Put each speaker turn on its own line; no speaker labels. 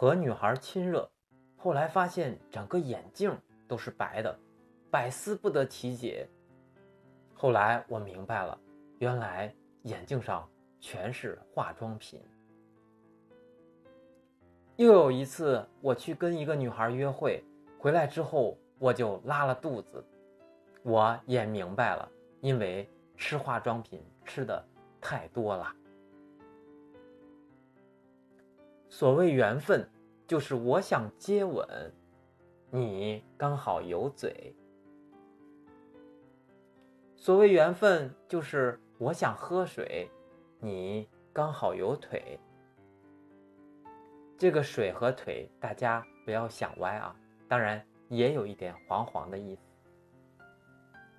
和女孩亲热，后来发现整个眼镜都是白的，百思不得其解。后来我明白了，原来眼镜上全是化妆品。又有一次，我去跟一个女孩约会，回来之后我就拉了肚子，我也明白了，因为吃化妆品吃的太多了。所谓缘分，就是我想接吻，你刚好有嘴；所谓缘分，就是我想喝水，你刚好有腿。这个水和腿，大家不要想歪啊！当然也有一点黄黄的意思。